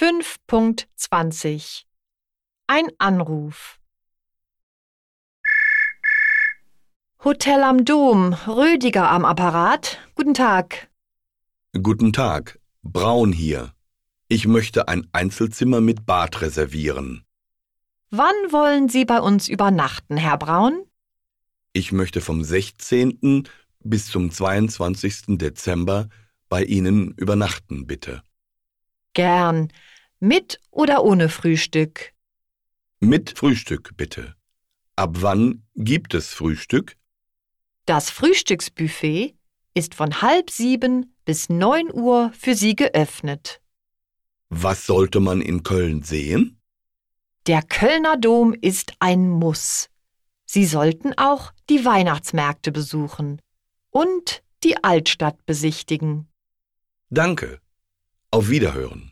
5.20 Ein Anruf Hotel am Dom, Rödiger am Apparat. Guten Tag. Guten Tag, Braun hier. Ich möchte ein Einzelzimmer mit Bad reservieren. Wann wollen Sie bei uns übernachten, Herr Braun? Ich möchte vom 16. bis zum 22. Dezember bei Ihnen übernachten, bitte. Gern. Mit oder ohne Frühstück? Mit Frühstück, bitte. Ab wann gibt es Frühstück? Das Frühstücksbuffet ist von halb sieben bis neun Uhr für Sie geöffnet. Was sollte man in Köln sehen? Der Kölner Dom ist ein Muss. Sie sollten auch die Weihnachtsmärkte besuchen und die Altstadt besichtigen. Danke. Auf Wiederhören.